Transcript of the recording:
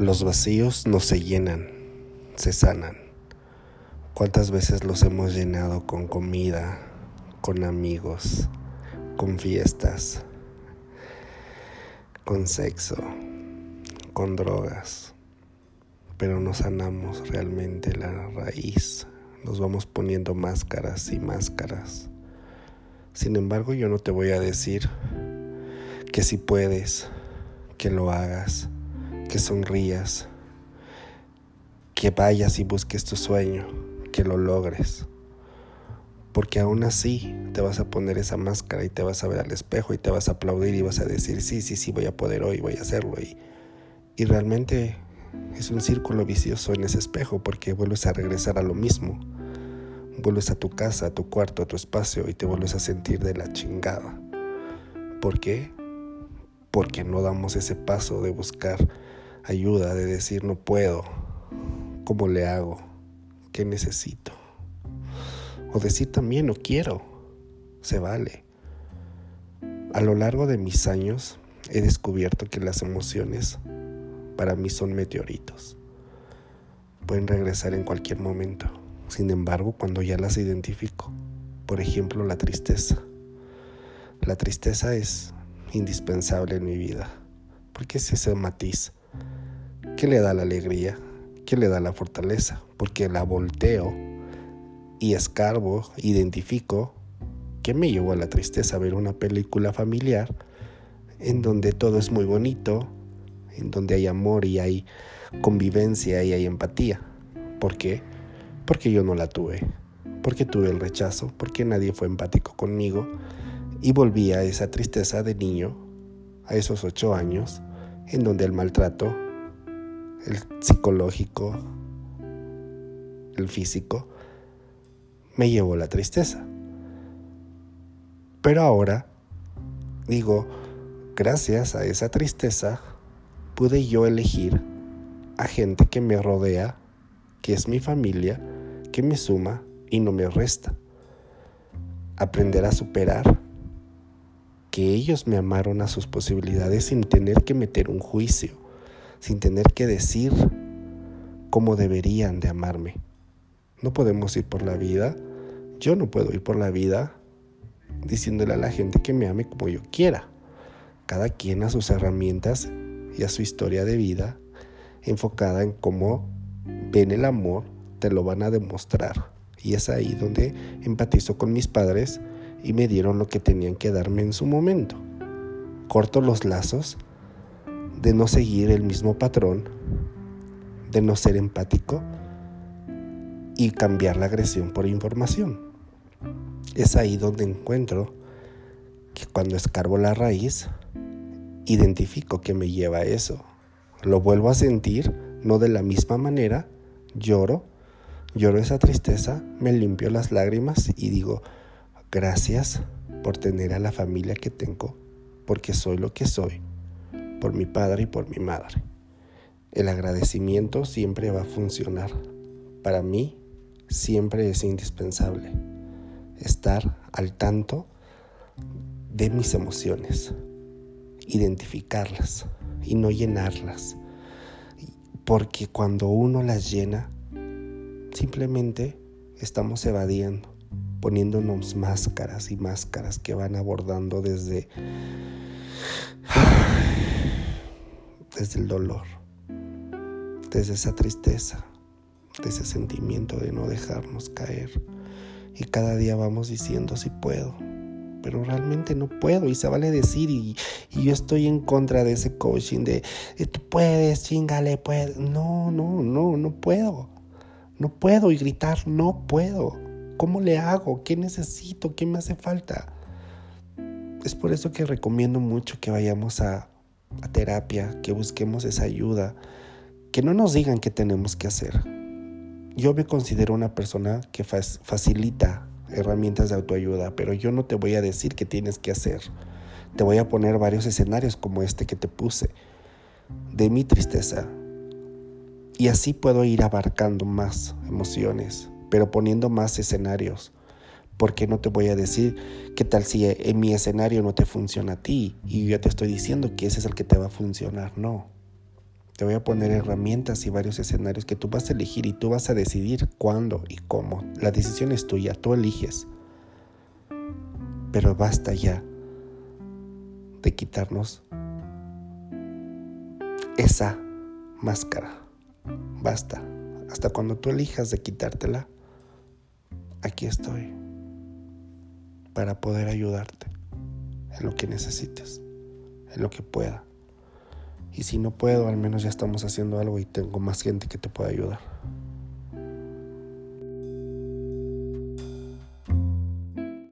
Los vacíos no se llenan, se sanan. ¿Cuántas veces los hemos llenado con comida, con amigos, con fiestas, con sexo, con drogas? Pero no sanamos realmente la raíz. Nos vamos poniendo máscaras y máscaras. Sin embargo, yo no te voy a decir que si puedes, que lo hagas que sonrías, que vayas y busques tu sueño, que lo logres. Porque aún así te vas a poner esa máscara y te vas a ver al espejo y te vas a aplaudir y vas a decir, sí, sí, sí, voy a poder hoy, voy a hacerlo. Y, y realmente es un círculo vicioso en ese espejo porque vuelves a regresar a lo mismo. Vuelves a tu casa, a tu cuarto, a tu espacio y te vuelves a sentir de la chingada. ¿Por qué? Porque no damos ese paso de buscar ayuda de decir no puedo, ¿cómo le hago? ¿Qué necesito? O decir también no quiero, se vale. A lo largo de mis años he descubierto que las emociones para mí son meteoritos. Pueden regresar en cualquier momento. Sin embargo, cuando ya las identifico, por ejemplo la tristeza. La tristeza es indispensable en mi vida, porque es ese matiz ¿Qué le da la alegría? ¿Qué le da la fortaleza? Porque la volteo y escarbo, identifico que me llevó a la tristeza ver una película familiar en donde todo es muy bonito, en donde hay amor y hay convivencia y hay empatía. ¿Por qué? Porque yo no la tuve, porque tuve el rechazo, porque nadie fue empático conmigo y volví a esa tristeza de niño, a esos ocho años, en donde el maltrato el psicológico, el físico, me llevó la tristeza. Pero ahora, digo, gracias a esa tristeza, pude yo elegir a gente que me rodea, que es mi familia, que me suma y no me resta. Aprender a superar que ellos me amaron a sus posibilidades sin tener que meter un juicio sin tener que decir cómo deberían de amarme. No podemos ir por la vida, yo no puedo ir por la vida diciéndole a la gente que me ame como yo quiera. Cada quien a sus herramientas y a su historia de vida enfocada en cómo ven el amor, te lo van a demostrar. Y es ahí donde empatizo con mis padres y me dieron lo que tenían que darme en su momento. Corto los lazos de no seguir el mismo patrón, de no ser empático y cambiar la agresión por información. Es ahí donde encuentro que cuando escarbo la raíz, identifico que me lleva a eso. Lo vuelvo a sentir, no de la misma manera, lloro, lloro esa tristeza, me limpio las lágrimas y digo, gracias por tener a la familia que tengo, porque soy lo que soy por mi padre y por mi madre. El agradecimiento siempre va a funcionar. Para mí siempre es indispensable estar al tanto de mis emociones, identificarlas y no llenarlas. Porque cuando uno las llena, simplemente estamos evadiendo, poniéndonos máscaras y máscaras que van abordando desde desde el dolor, desde esa tristeza, de ese sentimiento de no dejarnos caer. Y cada día vamos diciendo si puedo, pero realmente no puedo y se vale decir y, yo estoy en contra de ese coaching de, tú puedes, chingale, puedes. No, no, no, no puedo. No puedo y gritar, no puedo. ¿Cómo le hago? ¿Qué necesito? ¿Qué me hace falta? Es por eso que recomiendo mucho que vayamos a a terapia, que busquemos esa ayuda, que no nos digan qué tenemos que hacer. Yo me considero una persona que facilita herramientas de autoayuda, pero yo no te voy a decir qué tienes que hacer. Te voy a poner varios escenarios como este que te puse, de mi tristeza. Y así puedo ir abarcando más emociones, pero poniendo más escenarios porque no te voy a decir qué tal si en mi escenario no te funciona a ti y yo te estoy diciendo que ese es el que te va a funcionar. No. Te voy a poner herramientas y varios escenarios que tú vas a elegir y tú vas a decidir cuándo y cómo. La decisión es tuya, tú eliges. Pero basta ya de quitarnos esa máscara. Basta. Hasta cuando tú elijas de quitártela, aquí estoy para poder ayudarte en lo que necesites, en lo que pueda. Y si no puedo, al menos ya estamos haciendo algo y tengo más gente que te pueda ayudar.